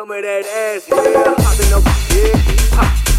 come of that ass. Yeah, popping up, yeah, pop.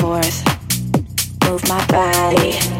forth, move my body.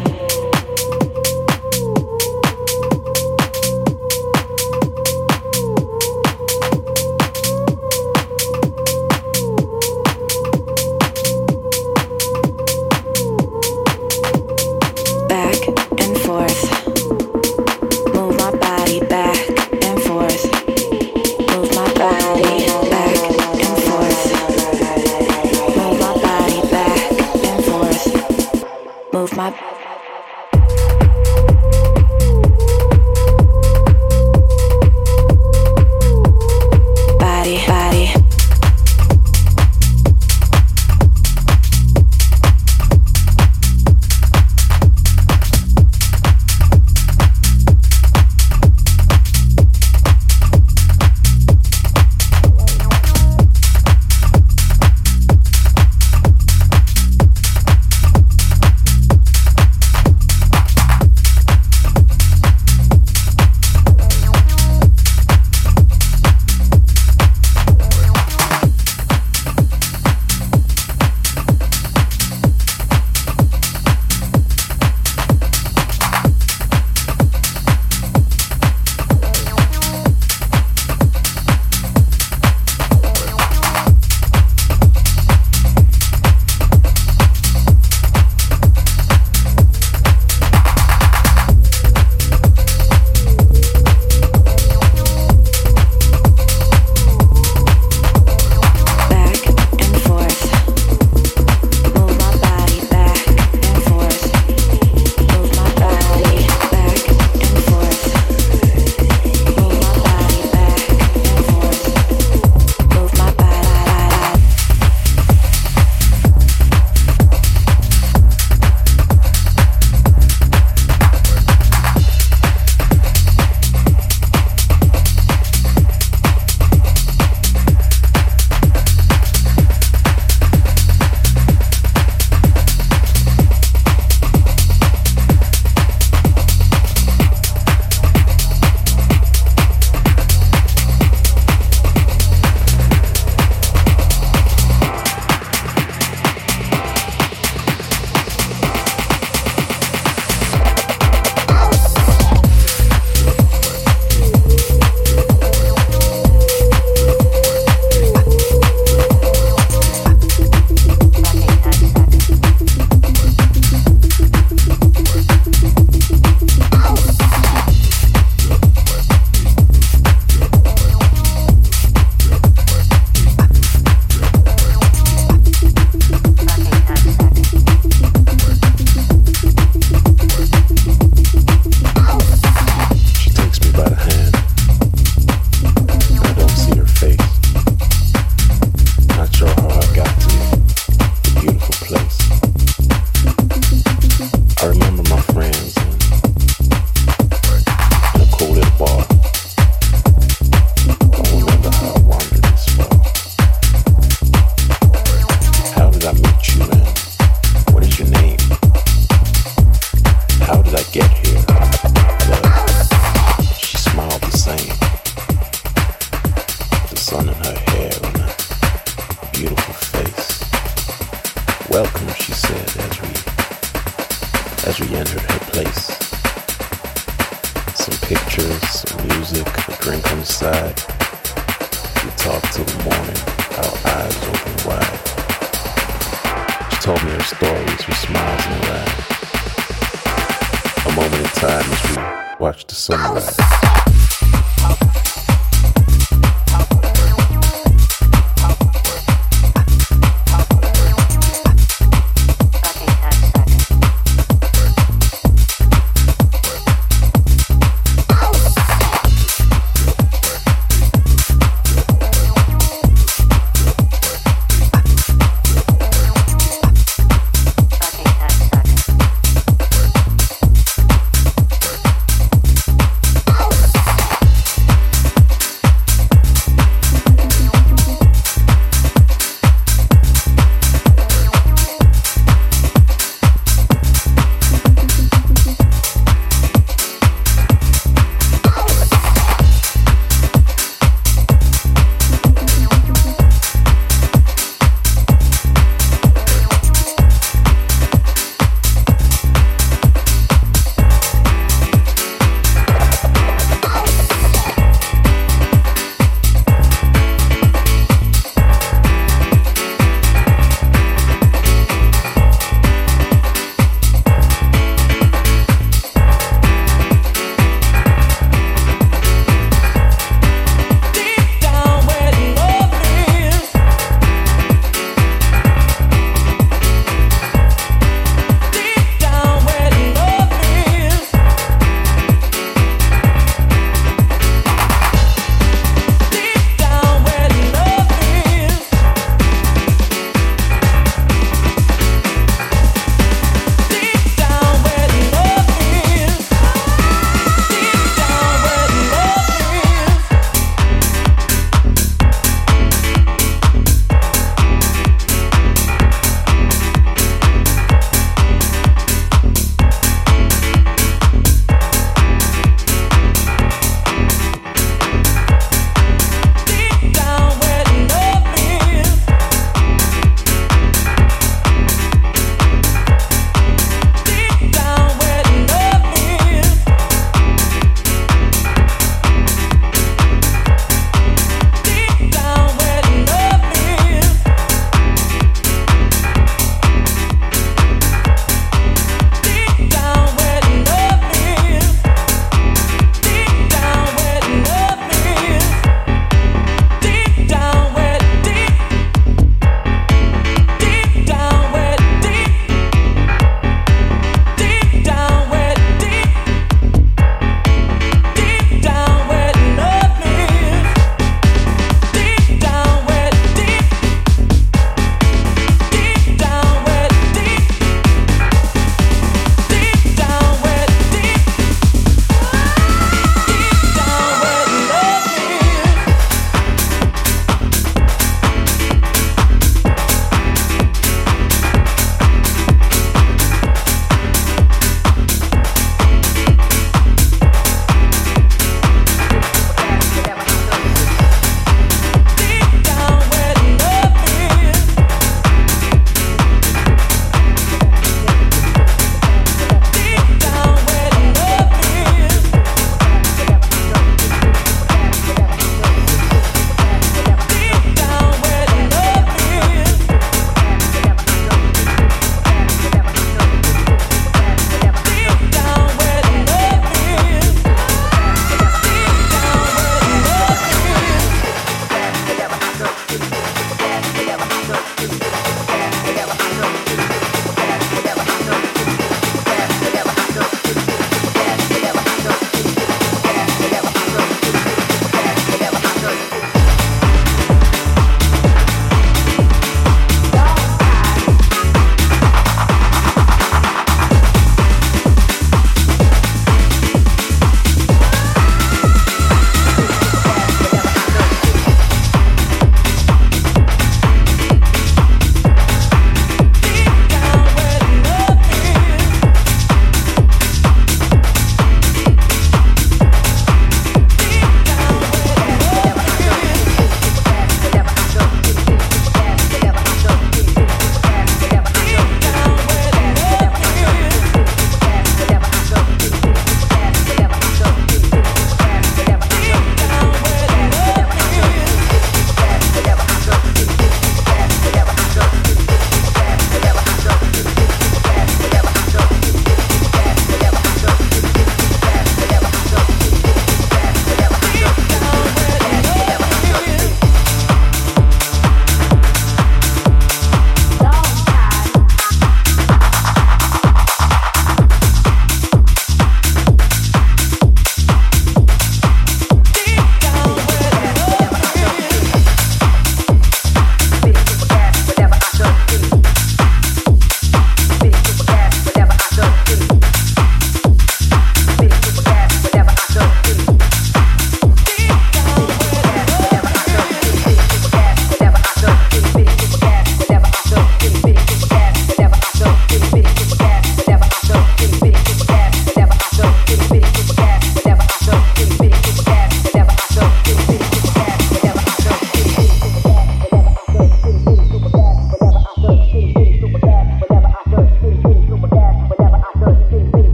welcome, she said as we as we entered her place. Some pictures, some music, a drink on the side. We talked till the morning, our eyes open wide. She told me her stories with smiles and laughs. A moment in time as we watched the sunrise.